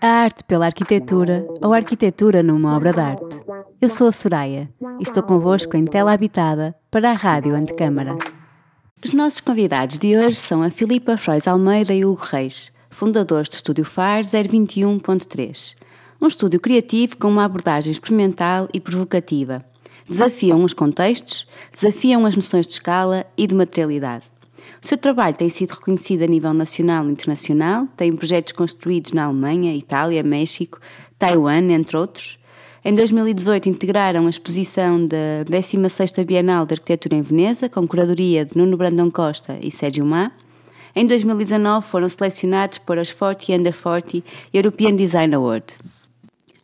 A arte pela arquitetura ou arquitetura numa obra de arte. Eu sou a Soraya e estou convosco em Tela Habitada para a Rádio Antecâmara. Os nossos convidados de hoje são a Filipa Frois Almeida e Hugo Reis, fundadores do Estúdio FAR 021.3, um estúdio criativo com uma abordagem experimental e provocativa. Desafiam os contextos, desafiam as noções de escala e de materialidade. O seu trabalho tem sido reconhecido a nível nacional e internacional, tem projetos construídos na Alemanha, Itália, México, Taiwan, entre outros. Em 2018 integraram a exposição da 16ª Bienal de Arquitetura em Veneza, com curadoria de Nuno Brandão Costa e Sérgio Má. Em 2019 foram selecionados para os 40 Under 40 European Design Award.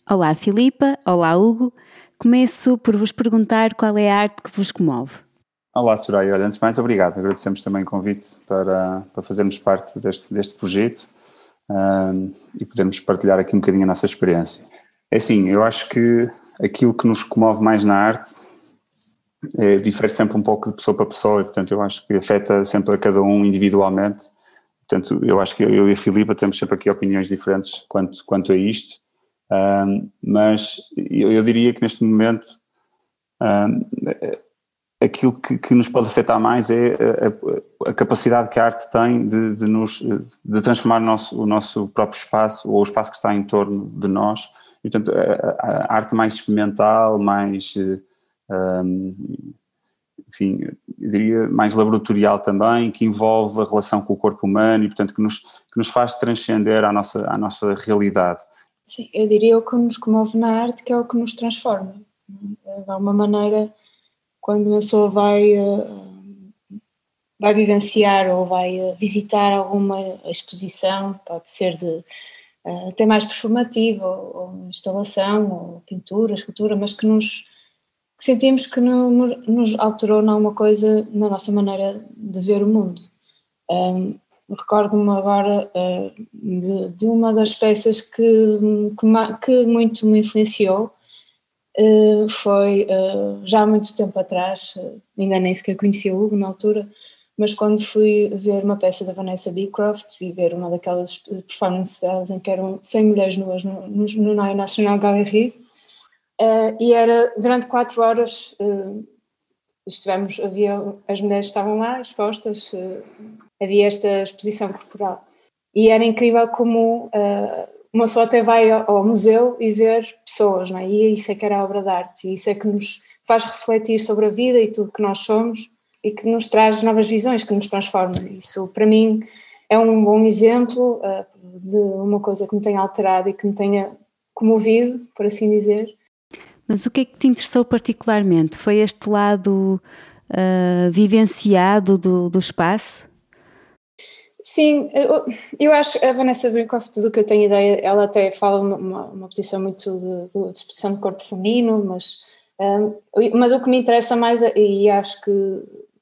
Olá Filipa, olá Hugo. Começo por vos perguntar qual é a arte que vos comove. Olá, Soraya. Olha, antes de mais, obrigado. Agradecemos também o convite para, para fazermos parte deste, deste projeto um, e podermos partilhar aqui um bocadinho a nossa experiência. É assim, eu acho que aquilo que nos comove mais na arte é, difere sempre um pouco de pessoa para pessoa e, portanto, eu acho que afeta sempre a cada um individualmente. Portanto, eu acho que eu e a Filipa temos sempre aqui opiniões diferentes quanto, quanto a isto, um, mas eu, eu, diria que neste momento um, aquilo que, que, nos pode afetar mais é a, a, a capacidade que a arte tem de, de, nos, de transformar o nosso, o nosso próprio espaço ou o espaço que está em torno de nós. E, portanto, a, a arte mais experimental, mais, um, enfim, eu diria mais laboratorial também, que envolve a relação com o corpo humano e, portanto, que nos, que nos faz transcender à nossa, à nossa realidade. Sim, eu diria o que nos comove na arte que é o que nos transforma. De uma maneira quando uma pessoa vai, eh, vai vivenciar ou vai eh, visitar alguma exposição, pode ser de eh, até mais performativa, ou, instalação, ou pintura, escultura, mas que nos que sentimos que no, nos alterou alguma coisa na nossa maneira de ver o mundo. Um, Recordo-me agora uh, de, de, uma das peças que, que, que muito me influenciou, Uh, foi uh, já há muito tempo atrás, uh, ainda nem sequer conhecia o Hugo na altura, mas quando fui ver uma peça da Vanessa Beecroft e ver uma daquelas performances delas em que eram 100 mulheres nuas no, no, no National Gallery, e era durante quatro horas, estivemos, havia, as mulheres estavam lá expostas, havia esta exposição corporal. E era incrível como uma pessoa até vai ao, museu e ver pessoas, não é? E isso é que era a obra de arte, e isso é que nos faz refletir sobre a vida e tudo que nós somos e que nos traz novas visões, que nos transforma. Isso, para mim, é um bom exemplo uh, de uma coisa que me tenha alterado e que me tenha comovido, por assim dizer. Mas o que é que te interessou particularmente? Foi este lado uh, vivenciado do, do espaço? Sim, eu, eu acho a Vanessa Brinkoff, do que eu tenho ideia, ela até fala uma, uma posição muito de, de, expressão de corpo feminino, mas, um, mas o que me interessa mais, e acho que,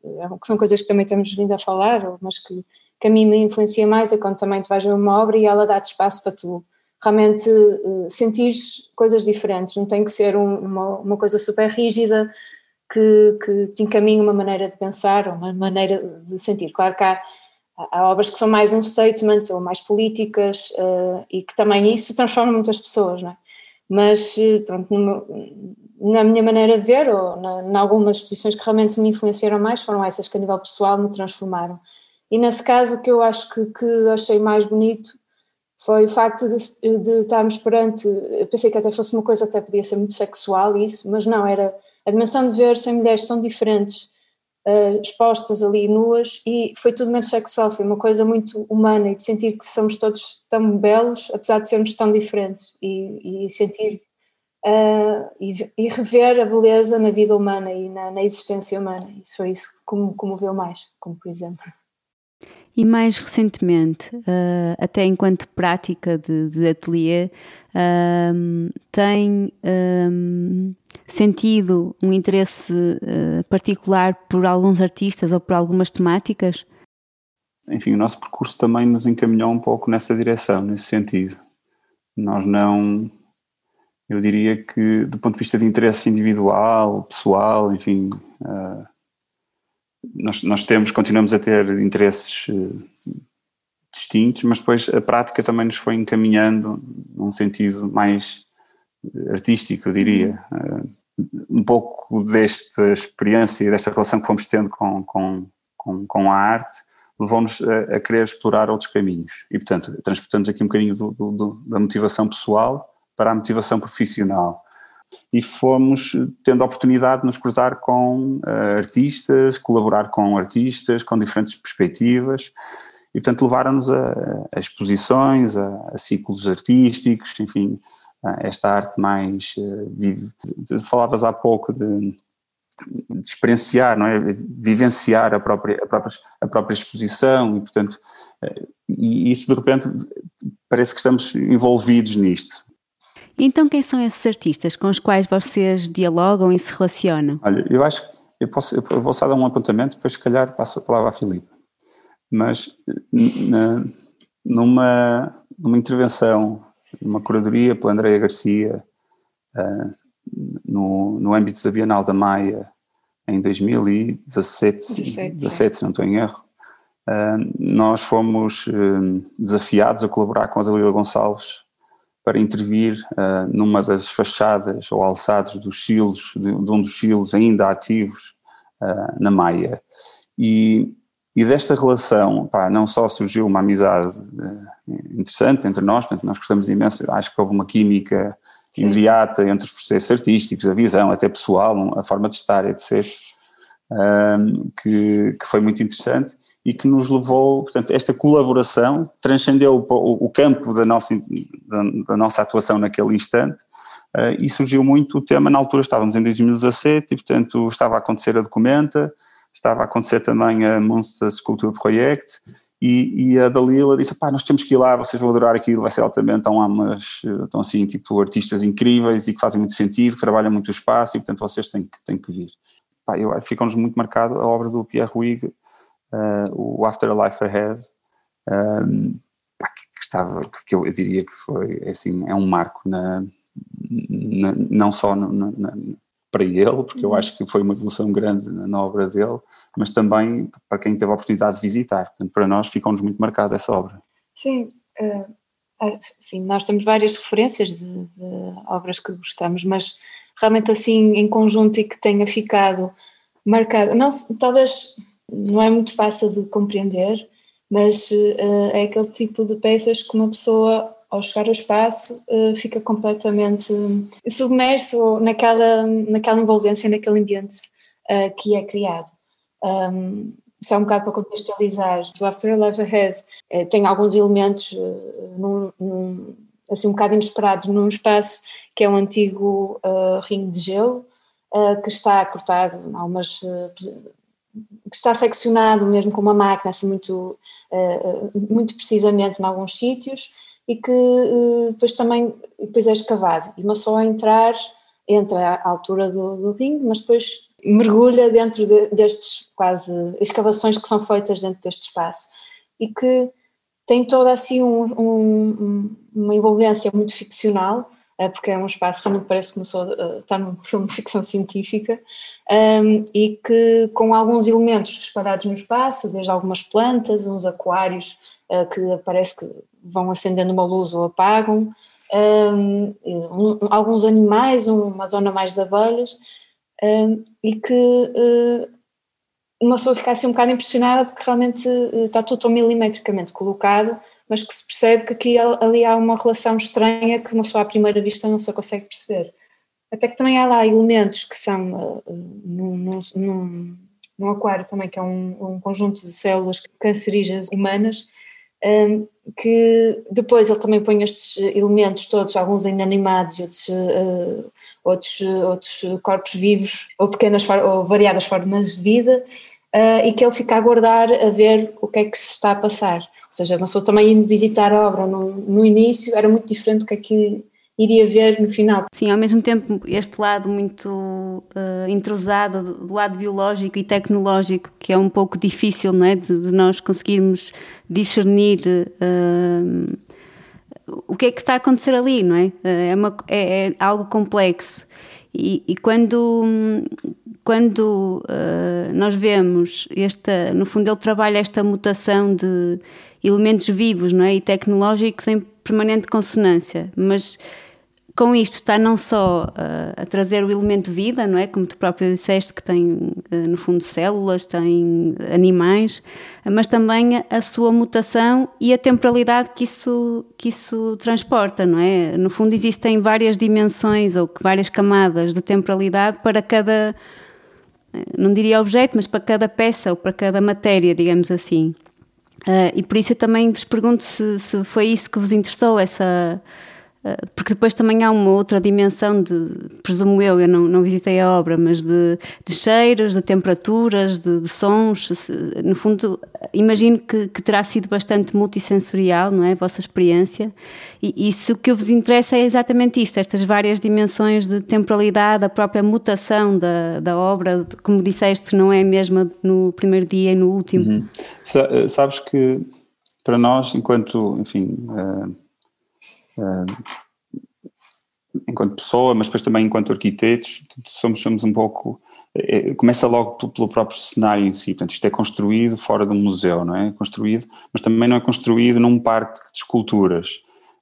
é que são coisas que também temos vindo a falar, mas que, que a mim me influencia mais, é quando também tu vais ver uma obra e ela dá-te espaço para tu realmente uh, sentires coisas diferentes, não tem que ser um, uma, uma coisa super rígida que, que te encaminhe uma maneira de pensar ou uma maneira de sentir. Claro que há há obras que são mais um statement ou mais políticas uh, e que também isso transforma muitas pessoas, não é? Mas, eh, pronto, no, na minha maneira de ver, ou em algumas exposições que realmente me influenciaram mais, foram essas que a nível pessoal me transformaram. E nesse caso, o que eu acho que, que achei mais bonito foi o facto de, de estarmos perante, eu pensei que até fosse uma coisa, até podia ser muito sexual isso, mas não, era a dimensão de ver 100 mulheres tão diferentes uh, expostas ali nuas e foi tudo menos sexual, foi uma coisa muito humana e de sentir que somos todos tão belos, apesar de sermos tão diferentes e, e sentir uh, e, e, rever a beleza na vida humana e na, na existência humana. Isso foi isso que me comoveu mais, como por exemplo. E mais recentemente, uh, até enquanto prática de, de ateliê, uh, tem um, sentido um interesse uh, particular por alguns artistas ou por algumas temáticas? Enfim, o nosso percurso também nos encaminhou um pouco nessa direção, nesse sentido. Nós não, eu diria que do ponto de vista de interesse individual, pessoal, enfim, uh, nós, nós temos, continuamos a ter interesses uh, distintos, mas depois a prática também nos foi encaminhando num sentido mais artístico, eu diria. Uh, um pouco desta experiência e desta relação que fomos tendo com, com, com, com a arte levou-nos a, a, querer explorar outros caminhos. E, portanto, transportamos aqui um bocadinho do, do, do, da motivação pessoal para a motivação profissional. E fomos tendo a oportunidade de nos cruzar com uh, artistas, colaborar com artistas, com diferentes perspectivas, e portanto levaram-nos a, a, exposições, a, a, ciclos artísticos, enfim, esta arte mais uh, vive. Falavas há pouco de, de, experienciar, não é? Vivenciar a própria, a própria, a própria exposição e portanto, uh, e isso de repente parece que estamos envolvidos nisto. Então quem são esses artistas com os quais vocês dialogam e se relacionam? Olha, eu acho que eu, posso, eu vou só dar um apontamento, depois se calhar passo a palavra à Filipe mas na, numa, numa intervenção, numa curadoria pela Andrea Garcia, uh, no, no âmbito da Bienal da Maia, em 2017, 17, 17 se não estou em erro, uh, nós fomos uh, desafiados a colaborar com a Dalila Gonçalves para intervir numa das fachadas ou alçados dos silos, de, de um dos silos ainda ativos na Maia. E e desta relação, pá, não só surgiu uma amizade eh, interessante entre nós, portanto, nós gostamos imenso, acho que houve uma química Sim. imediata entre os processos artísticos, a visão, até pessoal, a forma de estar e ser, um, que, que foi muito interessante e que nos levou, portanto, esta colaboração transcendeu o, o campo da nossa, da, da, nossa atuação naquele instante uh, e surgiu muito o tema, na altura estávamos em 2017 e, portanto, estava a acontecer a documenta, estava a acontecer também a Monster Sculpture Project e, e, a Dalila disse, pá, nós temos que ir lá, vocês vão adorar aquilo, vai ser altamente, estão lá umas, estão assim, tipo, artistas incríveis e que fazem muito sentido, que trabalham muito o espaço e, portanto, vocês têm, têm que vir. Pá, ficam-nos muito marcado a obra do Pierre Huyghe, uh, o After a Life Ahead, um, pá, que estava, que eu, diria que foi, assim, é um marco na, na não só no, na, para ele, porque eu uhum. acho que foi uma evolução grande na obra dele, mas também para quem teve a oportunidade de visitar. Portanto, para nós ficou-nos muito marcada essa obra. Sim, uh, sim, nós temos várias referências de, de, obras que gostamos, mas realmente assim em conjunto e que tenha ficado marcado, não, talvez não é muito fácil de compreender, mas uh, é aquele tipo de peças que uma pessoa ao chegar ao espaço, uh, fica completamente submerso naquela, naquela envolvência, naquele ambiente uh, que é criado. Um, é um bocado para contextualizar. O After a Life Ahead tem alguns elementos num, num, assim um bocado inesperados num espaço que é um antigo ringue de gelo, que está cortado, algumas, que está seccionado mesmo com uma máquina, assim muito, muito precisamente em alguns sítios, e que uh, depois também depois é escavado. E uma só a entrar, entra à altura do, do ringue, mas depois mergulha dentro de, destes quase escavações que são feitas dentro deste espaço e que tem toda assim um, um, uma envolvência muito ficcional, porque é um espaço realmente parece que começou está num filme de ficção científica um, e que com alguns elementos espalhados no espaço, desde algumas plantas, uns aquários uh, que parece que vão acendendo uma luz ou apagam, um, um, alguns animais, uma zona mais de abelhas, e que uh, uma pessoa fica assim um bocado impressionada porque realmente uh, está tudo tão milimetricamente colocado, mas que se percebe que aqui ali há uma relação estranha que uma pessoa à primeira vista não se consegue perceber. Até que também há lá elementos que são uh, num, num, num, aquário também, que é um, um conjunto de células cancerígenas humanas, um, que depois ele também põe estes elementos todos, alguns inanimados outros, uh, outros, outros corpos vivos ou pequenas ou variadas formas de vida uh, e que ele fica a aguardar a ver o que é que se está a passar. Ou seja, uma pessoa também indo visitar a obra no, no início era muito diferente do que aqui iria ver no final. Sim, ao mesmo tempo este lado muito uh, entrosado do lado biológico e tecnológico que é um pouco difícil, não é, de, de nós conseguirmos discernir uh, o que é que está a acontecer ali, não é? Eh, é, uma, é, é algo complexo e, e quando quando uh, nós vemos esta, no fundo ele trabalha esta mutação de elementos vivos não é? e tecnológicos em permanente consonância, mas com isto está não só uh, a trazer o elemento vida, não é? Como tu próprio disseste, que tem uh, no fundo células, tem animais, mas também a, sua mutação e a temporalidade que isso, que isso transporta, não é? No fundo existem várias dimensões ou várias camadas de temporalidade para cada, eh, não diria objeto, mas para cada peça ou para cada matéria, digamos assim. Uh, e por isso eu também vos pergunto se, se foi isso que vos interessou, essa porque depois também há uma outra dimensão de, presumo eu, eu não, não visitei a obra, mas de, de cheiros, de temperaturas, de, de sons. No fundo, imagino que, que, terá sido bastante multissensorial, não é? A vossa experiência. E, e se o que vos interessa é exatamente isto, estas várias dimensões de temporalidade, a própria mutação da, da obra, como disseste, não é a mesma no primeiro dia e no último. Uhum. Eh, sabes que para nós, enquanto, enfim. Uh enquanto pessoa, mas depois também enquanto arquitetos, somos, somos um pouco. É, começa logo pelo, pelo, próprio cenário em si, portanto, isto é construído fora de um museu, não é? Construído, mas também não é construído num parque de esculturas.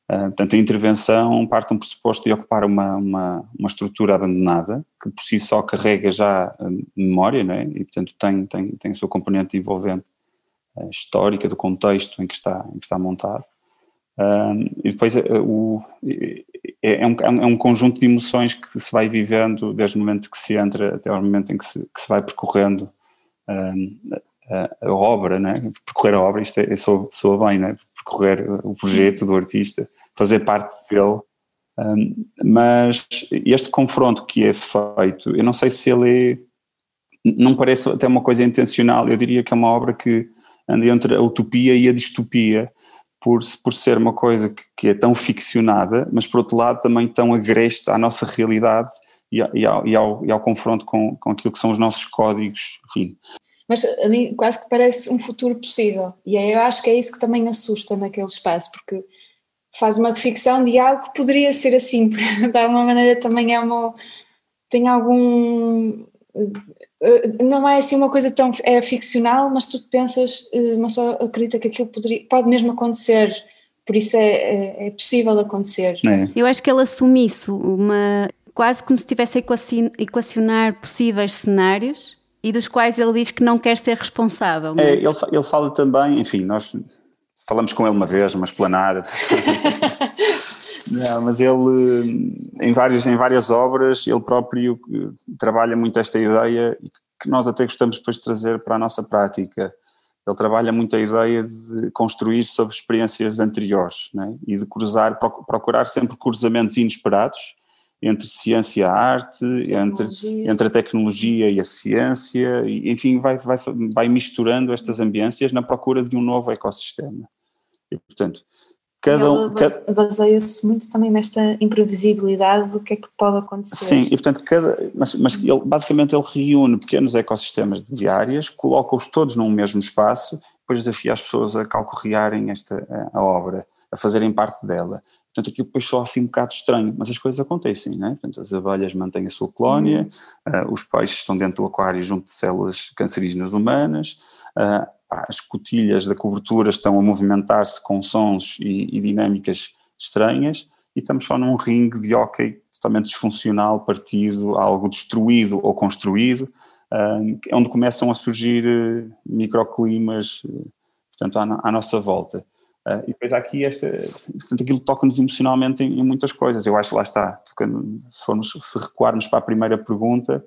Uh, portanto, a intervenção parte de um pressuposto de ocupar uma, uma, uma estrutura abandonada, que por si só carrega já memória, não é? E, portanto, tem, tem, tem a sua componente envolvente uh, histórica do contexto em que está, em que está montado. E depois uh, o, é, é, um, é um conjunto de emoções que se vai vivendo desde o momento que se entra até ao momento em que se, que se vai percorrendo a, a, obra, né? percorrer a obra, isto é, soa, soa bem, né? percorrer o projeto do artista, fazer parte dele. Mas este confronto que é feito, eu não sei se ele é, não parece até uma coisa intencional, eu diria que é uma obra que anda entre a utopia e a distopia, por, por ser uma coisa que, que, é tão ficcionada, mas por outro lado também tão agreste à nossa realidade e, e, ao, e, ao, e ao, confronto com, com aquilo que são os nossos códigos, enfim. Mas a mim quase que parece um futuro possível, e eu acho que é isso que também assusta naquele espaço, porque faz uma ficção de algo que poderia ser assim, de alguma maneira também é uma, tem algum não é assim uma coisa tão é ficcional, mas tu pensas, eh, mas só acredita que aquilo poderia, pode mesmo acontecer, por isso é, é, é possível acontecer. É. Eu acho que ele assume isso, uma, quase como se estivesse a equacionar possíveis cenários e dos quais ele diz que não quer ser responsável. É, ele, ele fala também, enfim, nós falamos com ele uma vez, uma esplanada. Não, mas ele, em várias, em várias obras, ele próprio trabalha muito esta ideia que nós até gostamos depois de trazer para a nossa prática. Ele trabalha muito a ideia de construir sobre experiências anteriores né? e de cruzar, procurar sempre cruzamentos inesperados entre ciência e arte, entre, entre a tecnologia e a ciência, e, enfim, vai, vai, vai misturando estas ambiências na procura de um novo ecossistema. E, portanto, cada um. Baseia-se muito também nesta imprevisibilidade do que é que pode acontecer. Sim, e portanto, cada, mas, mas ele, basicamente ele reúne pequenos ecossistemas de áreas, coloca-os todos num mesmo espaço, depois desafia as pessoas a calcorrearem esta, a, obra, a fazerem parte dela. Portanto, aquilo depois só assim um bocado estranho, mas as coisas acontecem, né? Portanto, as abelhas mantêm a sua colónia, uhum. uh, os peixes estão dentro do aquário junto de células cancerígenas humanas, uh, as cotilhas da cobertura estão a movimentar-se com sons e, e, dinâmicas estranhas e estamos só num ringue de hockey totalmente disfuncional, partido, algo destruído ou construído, uh, onde começam a surgir uh, microclimas, uh, portanto, à, à, nossa volta. Uh, e depois há aqui esta, portanto, aquilo toca-nos emocionalmente em, em, muitas coisas. Eu acho que lá está, tocando, se formos, se recuarmos para a primeira pergunta,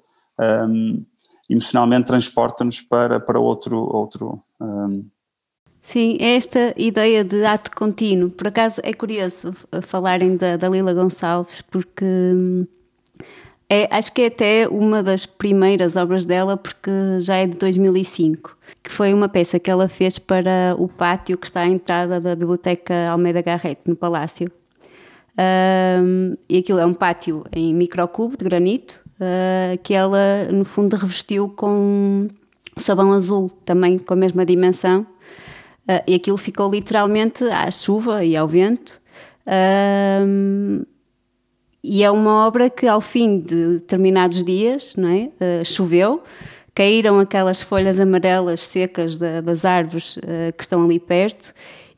um, emocionalmente transporta-nos para, para outro. outro um... Sim, é esta ideia de ato contínuo. Por acaso é curioso falarem da, da Lila Gonçalves, porque hum, é, acho que é até uma das primeiras obras dela, porque já é de 2005, que foi uma peça que ela fez para o pátio que está à entrada da Biblioteca Almeida Garrett, no Palácio. Um, e aquilo é um pátio em microcubo de granito, uh, que ela no fundo revestiu com sabão azul, também com a mesma dimensão, uh, e aquilo ficou literalmente à chuva e ao vento. Uh, e é uma obra que ao fim de determinados dias, não é? choveu, caíram aquelas folhas amarelas secas das árvores que estão ali perto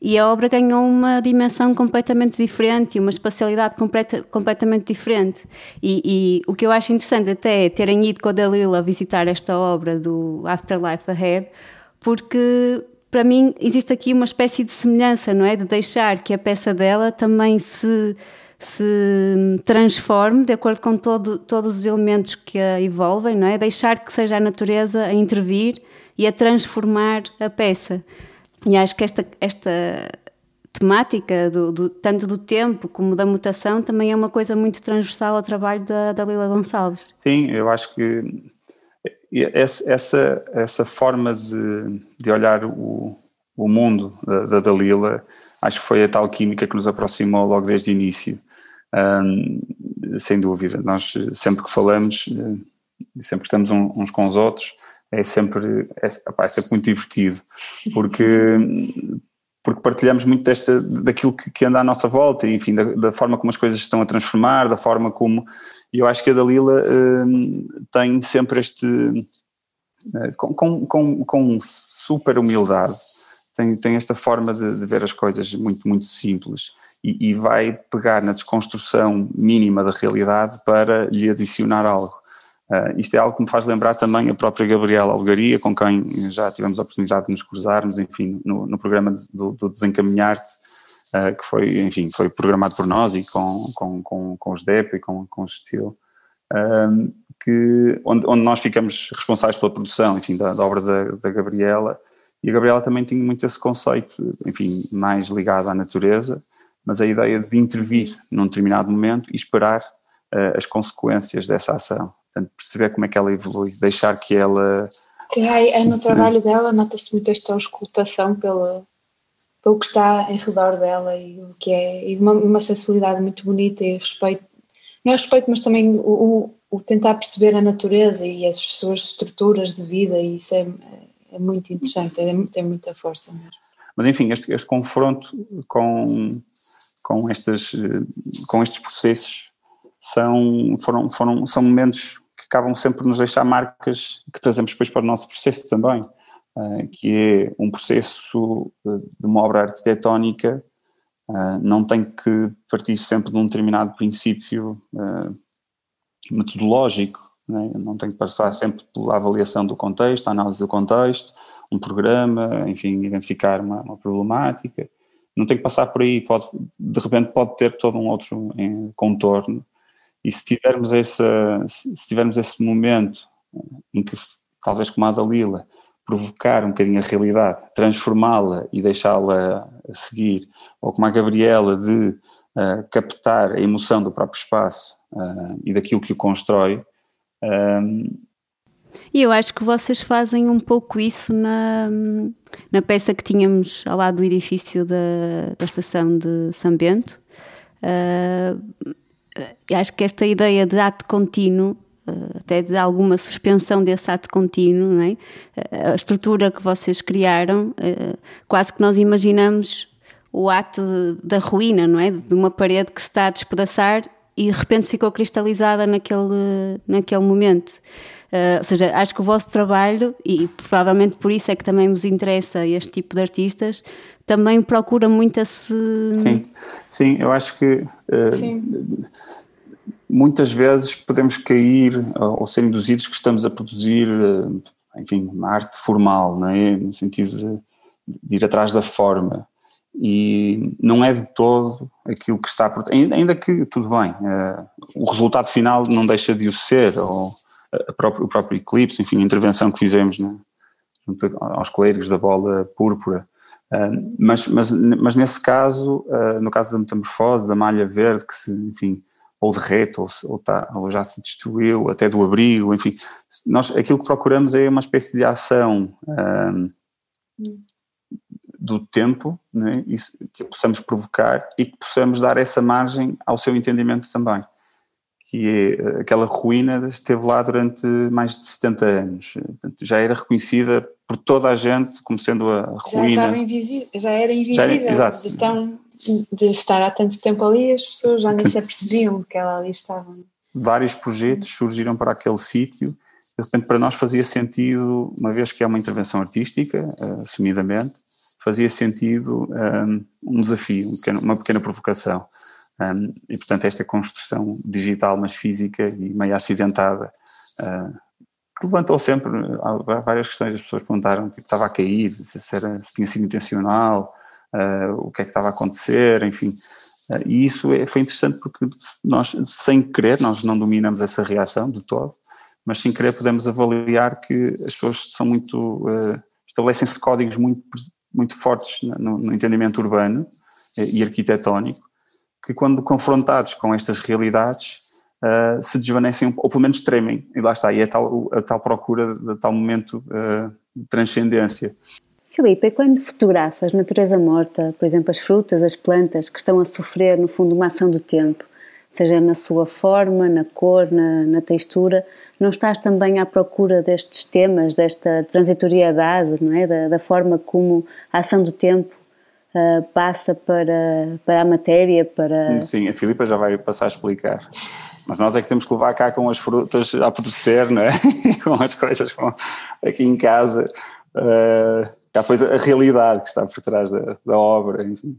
e a obra ganhou uma dimensão completamente diferente e uma espacialidade completa, completamente diferente. E, e, o que eu acho interessante até é terem ido com a Dalila visitar esta obra do Afterlife Ahead, porque para mim existe aqui uma espécie de semelhança, não é? De deixar que a peça dela também se se transforme de acordo com todo, todos os elementos que a envolvem, não é? Deixar que seja a natureza a intervir e a transformar a peça. E acho que esta, esta temática, do, do, tanto do tempo como da mutação, também é uma coisa muito transversal ao trabalho da, da Lila Gonçalves. Sim, eu acho que essa, essa forma de, de olhar o, o mundo da, da Dalila, acho que foi a tal química que nos aproximou logo desde o início. Sem dúvida, nós sempre que falamos, eh, sempre que estamos uns com os outros, é sempre, é, é sempre muito divertido, porque, porque partilhamos muito desta, daquilo que, que anda à nossa volta, enfim, da, da, forma como as coisas estão a transformar, da forma como. E eu acho que a Dalila uh, tem sempre este. Com, com, com, com super humildade, tem, tem esta forma de, de ver as coisas muito, muito simples e, e, vai pegar na desconstrução mínima da realidade para lhe adicionar algo. Uh, isto é algo que me faz lembrar também a própria Gabriela Algaria, com quem já tivemos a oportunidade de nos cruzarmos, enfim, no, no programa de, do, do Desencaminhar-te, uh, que foi, enfim, foi programado por nós e com, com, com, com os DEP e com, com o Estilo, uh, que, onde, onde nós ficamos responsáveis pela produção, enfim, da, da obra da, da Gabriela, e a Gabriela também tinha muito esse conceito, enfim, mais ligado à natureza, mas a ideia de intervir num determinado momento e esperar as consequências dessa ação. Portanto, perceber como é que ela evolui, deixar que ela. Sim, é, no trabalho dela nota-se muito esta auscultação pelo, pelo que está em redor dela e o que é, e uma, uma sensibilidade muito bonita e respeito, não é respeito, mas também o, o, o, tentar perceber a natureza e as suas estruturas de vida, e isso é, é muito interessante, é, tem muita força mesmo. Mas enfim, este, este confronto com, com, estas, com estes processos são, foram, foram, são momentos acabam sempre por nos deixar marcas que trazemos depois para o nosso processo também, uh, que é um processo de uma obra arquitetónica uh, não tem que partir sempre de um determinado princípio metodológico, né? não tem que passar sempre pela avaliação do contexto, a análise do contexto, um programa, enfim, identificar uma, uma problemática, não tem que passar por aí, pode, de repente pode ter todo um outro contorno e se tivermos, essa, se tivermos esse momento em que, talvez como a Dalila, provocar um bocadinho a realidade, transformá-la e deixá-la seguir, ou como a Gabriela, de uh, captar a emoção do próprio espaço uh, e daquilo que o constrói. Um, e eu acho que vocês fazem um pouco isso na, na peça que tínhamos ao lado do edifício da, da estação de São Bento. Uh, acho que esta ideia de ato contínuo, eh, até de alguma suspensão desse ato contínuo, é? Eh, a estrutura que vocês criaram, eh, quase que nós imaginamos o ato da ruína, não é? De uma parede que se está a despedaçar e de repente ficou cristalizada naquele, naquele momento. Uh, ou seja, acho que o vosso trabalho, e provavelmente por isso é que também vos interessa este tipo de artistas, também procura muito esse. Sim, sim eu acho que uh, muitas vezes podemos cair ou ser induzidos que estamos a produzir, uh, enfim, uma arte formal, não é? no sentido de, de, ir atrás da forma. E não é de todo aquilo que está por. Ainda que, tudo bem, uh, o resultado final não deixa de o ser, ou o próprio eclipse, enfim, a intervenção que fizemos né, junto aos clérigos da bola púrpura. Uh, mas, mas, mas nesse caso, uh, no caso da metamorfose, da malha verde, que se, enfim, ou derrete, ou, ou, tá, ou já se destruiu, até do abrigo, enfim, nós aquilo que procuramos é uma espécie de ação uh, do tempo, né, que possamos provocar e que possamos dar essa margem ao seu entendimento também que é aquela ruína esteve lá durante mais de 70 anos. Já era reconhecida por toda a gente como sendo a ruína. Já, invisível, já era invisível. Já era, de, tão, de estar há tanto tempo ali, as pessoas já nem se apercebiam que ela ali estava. Vários projetos surgiram para aquele sítio. De repente, para nós fazia sentido, uma vez que é uma intervenção artística, assumidamente, fazia sentido um, um desafio, um uma pequena provocação. Um, e, portanto, esta construção digital, mas física e meio acidentada, uh, levantou sempre várias questões. As pessoas perguntaram tipo, estava a cair, se, era, se tinha sido intencional, uh, o que é que estava a acontecer, enfim. Uh, e isso é, foi interessante porque nós, sem querer, nós não dominamos essa reação de todo, mas sem querer podemos avaliar que as pessoas são muito. estabelecem-se códigos muito, muito fortes no, no entendimento urbano e arquitetónico que quando confrontados com estas realidades uh, se desvanecem ou pelo menos tremem e lá está, e é a tal, a tal procura de tal momento uh, de transcendência. Filipe, quando fotografas natureza morta, por exemplo as frutas, as plantas que estão a sofrer no fundo uma ação do tempo, seja na sua forma, na cor, na, na textura, não estás também à procura destes temas, desta transitoriedade, não é? da, da forma como a ação do tempo uh, passa para, para a matéria, para... Sim, a Filipa já vai passar a explicar. Mas nós é que temos que levar cá com as frutas a apodrecer, não é? com as coisas com, aqui em casa. Uh, cá depois a realidade que está por trás da, da obra, enfim.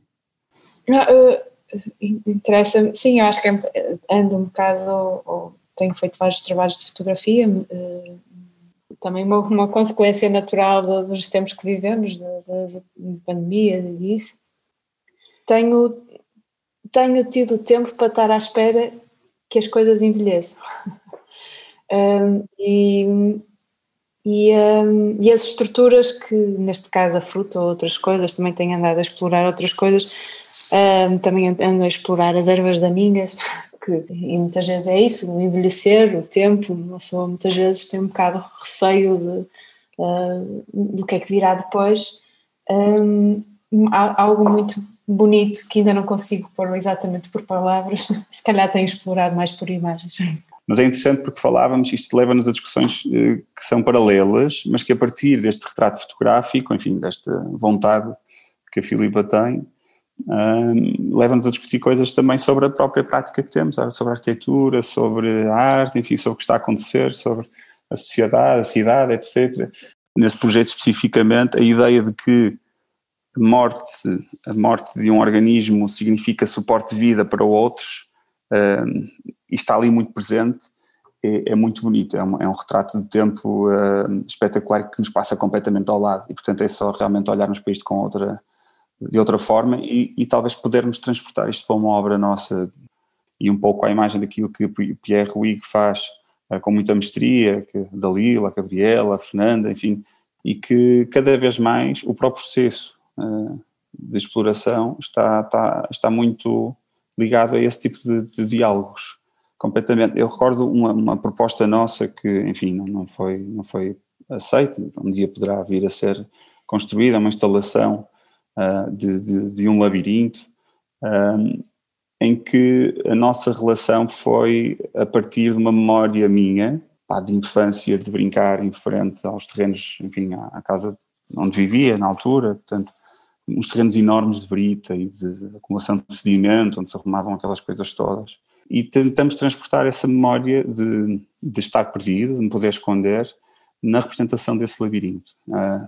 Uh, Interessa-me, sim, eu acho que é, ando um bocado, ou, ou, tenho feito vários trabalhos de fotografia, uh, também uma, uma consequência natural dos tempos que vivemos, da, pandemia e isso. Tenho, tenho tido tempo para estar à espera que as coisas envelheçam. um, e, e, um, e, as estruturas que, neste caso, a fruta ou outras coisas, também tenho andado a explorar outras coisas, um, também ando a explorar as ervas daninhas, que, e muitas vezes é isso, o envelhecer, o tempo, uma pessoa muitas vezes tem um bocado receio de, uh, do que é que virá depois. Um, há algo muito bonito que ainda não consigo pôr exatamente por palavras, se calhar tenho explorado mais por imagens. Mas é interessante porque falávamos, isto leva-nos a discussões eh, que são paralelas, mas que a partir deste retrato fotográfico, enfim, desta vontade que a Filipa tem, um, leva-nos a discutir coisas também sobre a própria prática que temos, sobre a arquitetura, sobre a arte, enfim, sobre o que está a acontecer, sobre a sociedade, a cidade, etc. Nesse projeto especificamente, a ideia de que morte, a morte de um organismo significa suporte de vida para outros e está ali muito presente, é, é muito bonito, é um, é um, retrato de tempo uh, espetacular que nos passa completamente ao lado. E portanto é só realmente olharmos para isto com outra de outra forma e, e, talvez podermos transportar isto para uma obra nossa e um pouco à imagem daquilo que Pierre Huyghe faz uh, com muita mestria, que Dalila, Gabriela, Fernanda, enfim, e que cada vez mais o próprio processo uh, de exploração está, está, está muito ligado a esse tipo de, de diálogos, completamente. Eu recordo uma, uma, proposta nossa que, enfim, não, não, foi, não foi aceita, um dia poderá vir a ser construída, uma instalação uh, de, de, de, um labirinto, um, em que a nossa relação foi a partir de uma memória minha, pá, de infância, de brincar em frente aos terrenos, enfim, à, à casa onde vivia na altura, portanto, uns terrenos enormes de brita e de acumulação de sedimento, onde se arrumavam aquelas coisas todas. E tentamos transportar essa memória de, de estar perdido, de me poder esconder, na representação desse labirinto. Uh,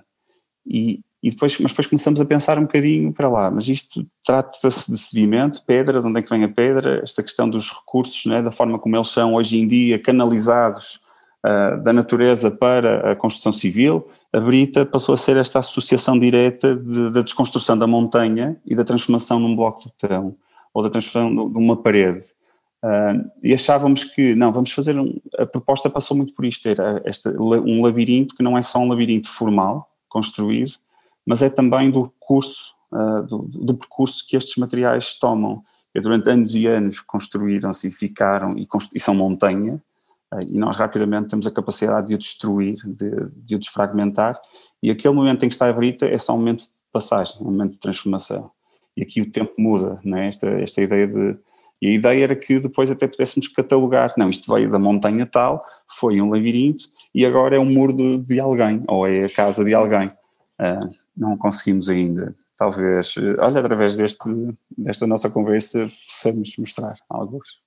e, e depois, mas depois começamos a pensar um bocadinho para lá, mas isto trata-se de sedimento, pedra, de onde é que vem a pedra, esta questão dos recursos, né, da forma como eles são hoje em dia canalizados uh, da natureza para a construção civil, a Brita passou a ser esta associação direta de, da desconstrução da montanha e da transformação num bloco de betão, ou da transformação de uma parede. Uh, e achávamos que, não, vamos fazer, um, a proposta passou muito por isto, era este, um labirinto que não é só um labirinto formal, construído, mas é também do curso, uh, do, do, percurso que estes materiais tomam. Durante anos e anos construíram-se e ficaram e, e, são montanha, uh, e nós rapidamente temos a capacidade de o destruir, de, de o desfragmentar, e aquele momento em que está a brita é só um momento de passagem, um momento de transformação. E aqui o tempo muda, né? esta, esta ideia de. E a ideia era que depois até pudéssemos catalogar, não, isto veio da montanha tal, foi um labirinto e agora é um muro de, de alguém, ou é a casa de alguém. Uh, não conseguimos ainda. Talvez, eh, olha, através deste, desta nossa conversa, possamos mostrar alguns.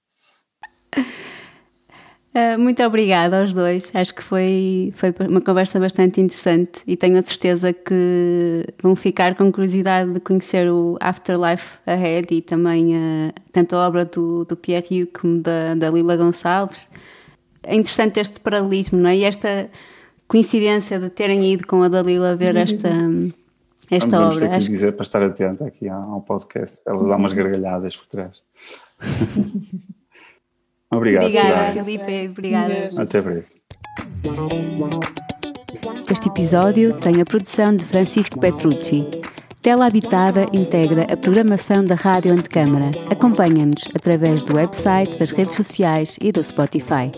Uh, muito obrigada aos dois. Acho que foi, foi uma conversa bastante interessante e tenho a certeza que vão ficar com curiosidade de conhecer o Afterlife Ahead e também uh, tanto a obra do, do Pierre Hugh como da, da Lila Gonçalves. É interessante este paralelismo, não é? E esta coincidência de terem ido com a Dalila ver uhum. Esta, Vamos obra. Vamos ter que dizer para estar atento aqui ao podcast. Ela dá umas gargalhadas por trás. Obrigado, Obrigada, Filipe. Obrigada. Até breve. Este episódio tem a produção de Francisco Petrucci. Tela Habitada integra a programação da Rádio Antecâmara. Acompanha-nos através do website, das redes sociais e do Spotify.